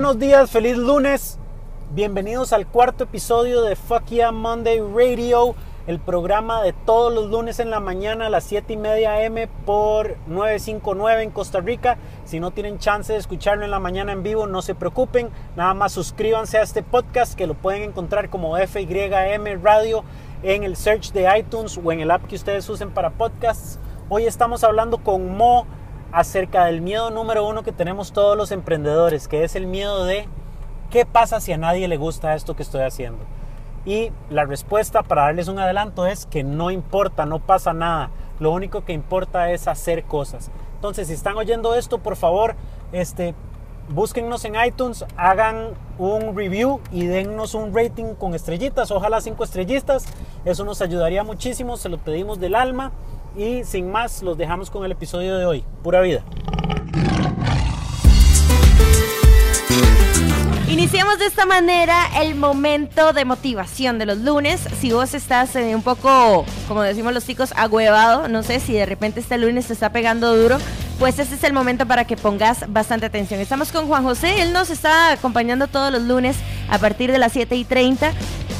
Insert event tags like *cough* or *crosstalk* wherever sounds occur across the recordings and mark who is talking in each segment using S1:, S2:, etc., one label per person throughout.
S1: Buenos días, feliz lunes. Bienvenidos al cuarto episodio de Fuck Yeah Monday Radio, el programa de todos los lunes en la mañana a las 7 y media M por 959 en Costa Rica. Si no tienen chance de escucharlo en la mañana en vivo, no se preocupen. Nada más suscríbanse a este podcast que lo pueden encontrar como FYM Radio en el search de iTunes o en el app que ustedes usen para podcasts. Hoy estamos hablando con Mo acerca del miedo número uno que tenemos todos los emprendedores, que es el miedo de qué pasa si a nadie le gusta esto que estoy haciendo. Y la respuesta para darles un adelanto es que no importa, no pasa nada. Lo único que importa es hacer cosas. Entonces, si están oyendo esto, por favor, este, búsquennos en iTunes, hagan un review y dennos un rating con estrellitas, ojalá cinco estrellitas. Eso nos ayudaría muchísimo, se lo pedimos del alma. Y sin más, los dejamos con el episodio de hoy. Pura vida.
S2: Iniciamos de esta manera el momento de motivación de los lunes. Si vos estás eh, un poco, como decimos los chicos, agüevado, no sé si de repente este lunes te está pegando duro, pues este es el momento para que pongas bastante atención. Estamos con Juan José, él nos está acompañando todos los lunes a partir de las 7 y 30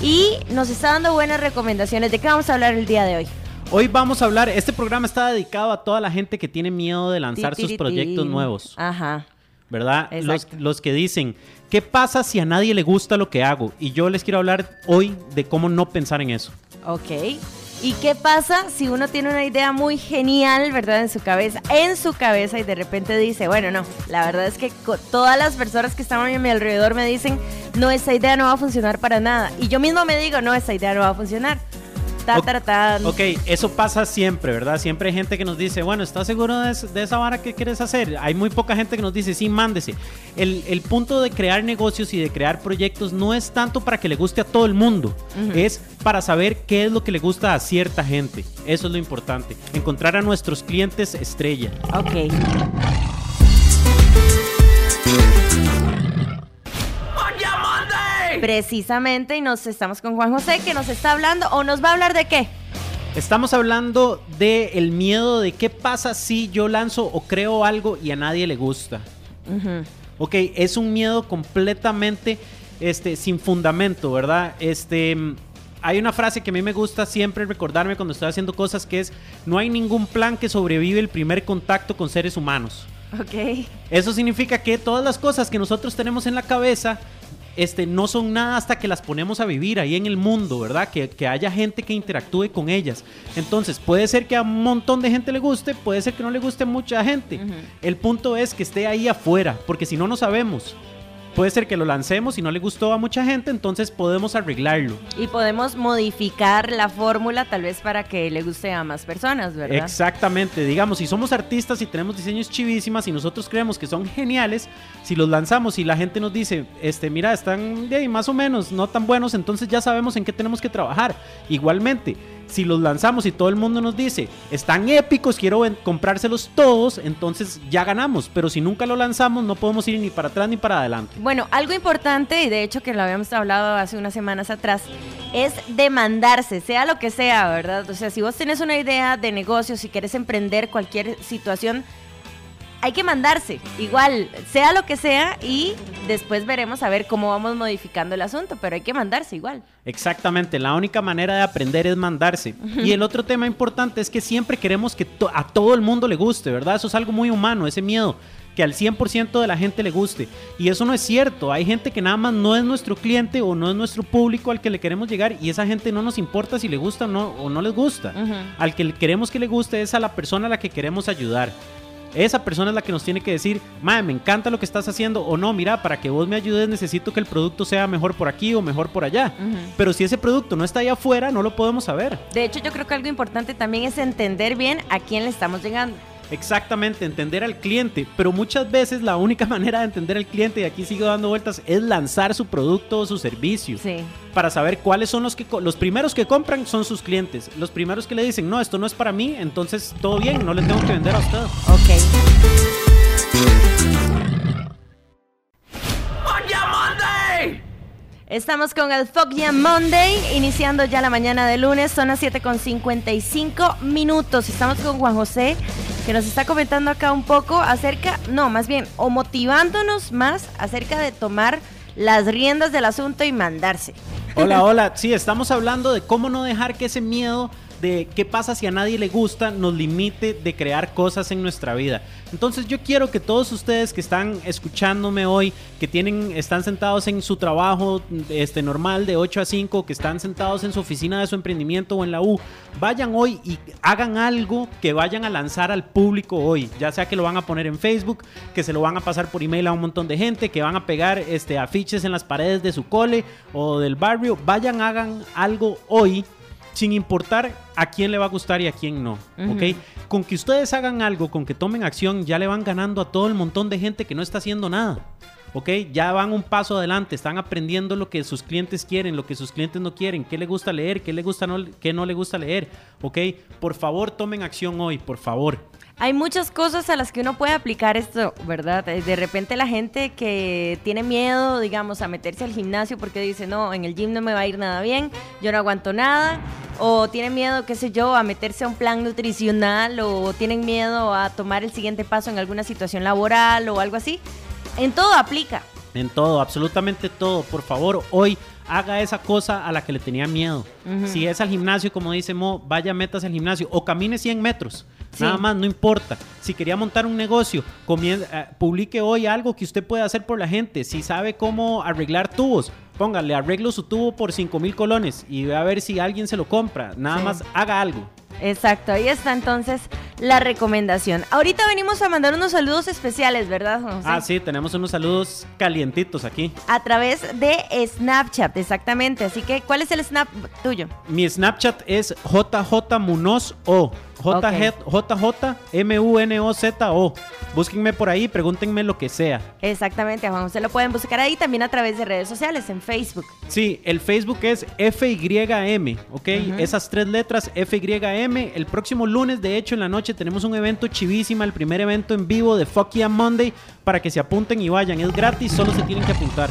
S2: y nos está dando buenas recomendaciones. ¿De qué vamos a hablar el día de hoy?
S1: Hoy vamos a hablar, este programa está dedicado a toda la gente que tiene miedo de lanzar sus proyectos nuevos.
S2: Ajá.
S1: ¿Verdad? Los, los, que dicen, ¿qué pasa si a nadie le gusta lo que hago? Y yo les quiero hablar hoy de cómo no pensar en eso.
S2: Ok. ¿Y qué pasa si uno tiene una idea muy genial, verdad, en su cabeza, en su cabeza y de repente dice, bueno, no, la verdad es que todas las personas que están a mi alrededor me dicen, no, esa idea no va a funcionar para nada. Y yo mismo me digo, no, esa idea no va a funcionar.
S1: Ok, eso pasa siempre, ¿verdad? Siempre hay gente que nos dice, bueno, ¿estás seguro de, esa vara que quieres hacer? Hay muy poca gente que nos dice, sí, mándese. El, punto de crear negocios y de crear proyectos no es tanto para que le guste a todo el mundo, es para saber qué es lo que le gusta a cierta gente. Eso es lo importante, encontrar a nuestros clientes estrella.
S2: Ok. Precisamente, y nos estamos con Juan José, que nos está hablando, o nos va a hablar de qué.
S1: Estamos hablando de el miedo de qué pasa si yo lanzo o creo algo y a nadie le gusta. Ok, es un miedo completamente este, sin fundamento, ¿verdad? Este, hay una frase que a mí me gusta siempre recordarme cuando estoy haciendo cosas que es, no hay ningún plan que sobrevive el primer contacto con seres humanos.
S2: Ok.
S1: Eso significa que todas las cosas que nosotros tenemos en la cabeza este, no son nada hasta que las ponemos a vivir ahí en el mundo, ¿verdad? Que, haya gente que interactúe con ellas. Entonces, puede ser que a un montón de gente le guste, puede ser que no le guste mucha gente. El punto es que esté ahí afuera, porque si no, no sabemos. Puede ser que lo lancemos y no le gustó a mucha gente, entonces podemos arreglarlo.
S2: Y podemos modificar la fórmula tal vez para que le guste a más personas, ¿verdad?
S1: Exactamente. Digamos, si somos artistas y tenemos diseños chivísimas y nosotros creemos que son geniales, si los lanzamos y la gente nos dice, este, mira, están de ahí más o menos, no tan buenos, entonces ya sabemos en qué tenemos que trabajar. Igualmente si los lanzamos y todo el mundo nos dice, están épicos, quiero comprárselos todos, entonces ya ganamos. Pero si nunca lo lanzamos, no podemos ir ni para atrás ni para adelante.
S2: Bueno, algo importante, y de hecho que lo habíamos hablado hace unas semanas atrás, es demandarse, sea lo que sea, ¿verdad? O sea, si vos tenés una idea de negocio, si quieres emprender cualquier situación, hay que mandarse, igual, sea lo que sea, y después veremos a ver cómo vamos modificando el asunto, pero hay que mandarse igual.
S1: Exactamente, la única manera de aprender es mandarse. Y el otro tema importante es que siempre queremos que a todo el mundo le guste, ¿verdad? Eso es algo muy humano, ese miedo que al 100% de la gente le guste. Y eso no es cierto. Hay gente que nada más no es nuestro cliente o no es nuestro público al que le queremos llegar y esa gente no nos importa si le gusta o no, o no les gusta. Al que queremos que le guste es a la persona a la que queremos ayudar. Esa persona es la que nos tiene que decir, madre, me encanta lo que estás haciendo, o no, mira, para que vos me ayudes necesito que el producto sea mejor por aquí o mejor por allá. Pero si ese producto no está ahí afuera, no lo podemos saber.
S2: De hecho, yo creo que algo importante también es entender bien a quién le estamos llegando.
S1: Exactamente, entender al cliente, pero muchas veces la única *laughs* manera de entender al cliente, y aquí sigo dando vueltas, es lanzar su producto o su servicio.
S2: Sí.
S1: Para saber cuáles son los que los primeros que compran son sus clientes. Los primeros que le dicen, no, esto no es para mí, entonces todo bien, no le tengo que vender a usted.
S2: Ok. Estamos con el Fuck Yeah Monday, iniciando ya la mañana de lunes, son las 7 con 55 minutos. Estamos con Juan José que nos está comentando acá un poco acerca, no, más bien, o motivándonos más acerca de tomar las riendas del asunto y mandarse.
S1: Hola, hola. Sí, estamos hablando de cómo no dejar que ese miedo de qué pasa si a nadie le gusta nos limite de crear cosas en nuestra vida. Entonces yo quiero que todos ustedes que están escuchándome hoy, que tienen, están sentados en su trabajo este, normal de 8 a 5, que están sentados en su oficina de su emprendimiento o en la U, vayan hoy y hagan algo que vayan a lanzar al público hoy. Ya sea que lo van a poner en Facebook, que se lo van a pasar por email a un montón de gente, que van a pegar este, afiches en las paredes de su cole o del barrio. Vayan, hagan algo hoy sin importar a quién le va a gustar y a quién no, ¿ok? Con que ustedes hagan algo, con que tomen acción, ya le van ganando a todo el montón de gente que no está haciendo nada. ¿ok? Ya van un paso adelante, están aprendiendo lo que sus clientes quieren, lo que sus clientes no quieren, qué le gusta leer, qué le gusta no, qué no le gusta leer, ¿ok? Por favor, tomen acción hoy, por favor.
S2: Hay muchas cosas a las que uno puede aplicar esto, ¿verdad? Eh, de repente la gente que tiene miedo, digamos, a meterse al gimnasio porque dice, no, en el gym no me va a ir nada bien, yo no aguanto nada, o tiene miedo, qué sé yo, a meterse a un plan nutricional, o tienen miedo a tomar el siguiente paso en alguna situación laboral o algo así. En todo aplica.
S1: En todo, absolutamente todo. Por favor, hoy haga esa cosa a la que le tenía miedo. Si es al gimnasio, como dice Mo, vaya metas al gimnasio o camine 100 metros. Nada más, no importa. Si quería montar un negocio, eh, publique hoy algo que usted pueda hacer por la gente. Si sabe cómo arreglar tubos, póngale, arreglo su tubo por 5 mil colones y ve a ver si alguien se lo compra. Nada más haga algo.
S2: Exacto, ahí está entonces la recomendación. Ahorita venimos a mandar unos saludos especiales, ¿verdad, José?
S1: Ah, sí, tenemos unos saludos calientitos aquí.
S2: A través de Snapchat, exactamente. Así que, ¿cuál es el snap tuyo?
S1: Mi Snapchat es JJ Munoz O. J-J-M-U-N-O-Z-O. Búsquenme por ahí, pregúntenme lo que sea.
S2: Exactamente, Juan. Usted lo pueden buscar ahí también a través de redes sociales, en Facebook.
S1: Sí, el Facebook es FYM, ¿ok? Esas tres letras, FYM. El próximo lunes, de hecho, en la noche tenemos un evento chivísima, el primer evento en vivo de Fuck Yeah Monday, para que se apunten y vayan. Es gratis, solo se tienen que apuntar.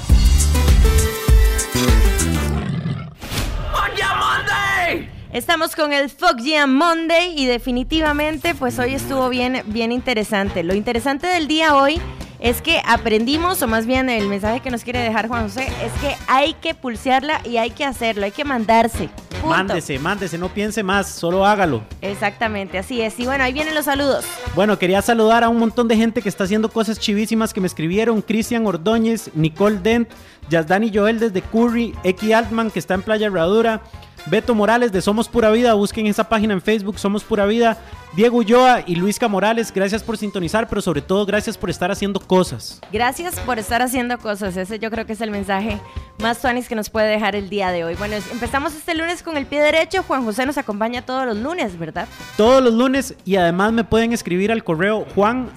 S2: Estamos con el Fuck Yeah Monday y definitivamente pues hoy estuvo bien, bien interesante. Lo interesante del día hoy es que aprendimos, o más bien el mensaje que nos quiere dejar Juan José, es que hay que pulsearla y hay que hacerlo, hay que mandarse.
S1: Mándese, mándese, no piense más, solo hágalo.
S2: Exactamente, así es. Y bueno, ahí vienen los saludos.
S1: Bueno, quería saludar a un montón de gente que está haciendo cosas chivísimas que me escribieron. Cristian Ordóñez, Nicole Dent, Yasdani Joel desde Curry, X Altman que está en Playa Herradura. Beto Morales de Somos Pura Vida, busquen esa página en Facebook, Somos Pura Vida. Diego Ulloa y Luisca Morales, gracias por sintonizar, pero sobre todo gracias por estar haciendo cosas.
S2: Gracias por estar haciendo cosas, ese yo creo que es el mensaje más tuanis que nos puede dejar el día de hoy. Bueno, empezamos este lunes con el pie derecho, Juan José nos acompaña todos los lunes, ¿verdad?
S1: Todos los lunes y además me pueden escribir al correo juan.pum.cr,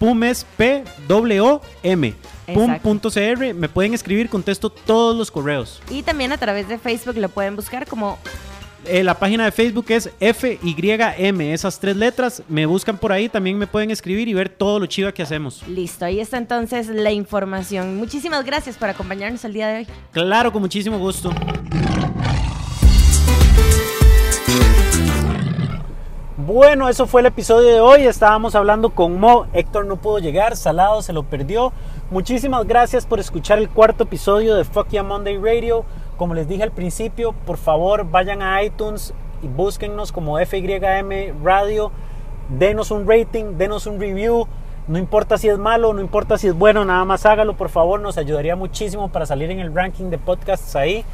S1: pum es P W M pum.cr, me pueden escribir, contesto todos los correos.
S2: Y también a través de Facebook lo pueden buscar como
S1: eh, la página de Facebook es FYM, esas tres letras. Me buscan por ahí, también me pueden escribir y ver todo lo chido que hacemos.
S2: Listo, ahí está entonces la información. Muchísimas gracias por acompañarnos el día de hoy.
S1: Claro, con muchísimo gusto. Bueno, eso fue el episodio de hoy. Estábamos hablando con Mo. Héctor no pudo llegar, Salado se lo perdió. Muchísimas gracias por escuchar el cuarto episodio de Fuck Yeah Monday Radio. Como les dije al principio, por favor vayan a iTunes y búsquennos como FYM Radio. Denos un rating, denos un review. No importa si es malo, no importa si es bueno, nada más hágalo, por favor. Nos ayudaría muchísimo para salir en el ranking de podcasts ahí.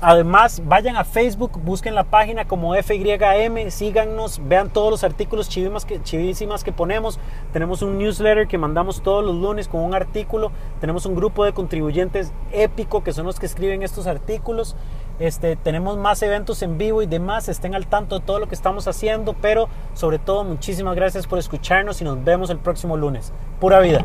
S1: Además, vayan a Facebook, busquen la página como FYM, síganos, vean todos los artículos chivísimas que, chivísimas que ponemos. Tenemos un newsletter que mandamos todos los lunes con un artículo. Tenemos un grupo de contribuyentes épico que son los que escriben estos artículos. Este, tenemos más eventos en vivo y demás. Estén al tanto de todo lo que estamos haciendo. Pero sobre todo, muchísimas gracias por escucharnos y nos vemos el próximo lunes. Pura vida.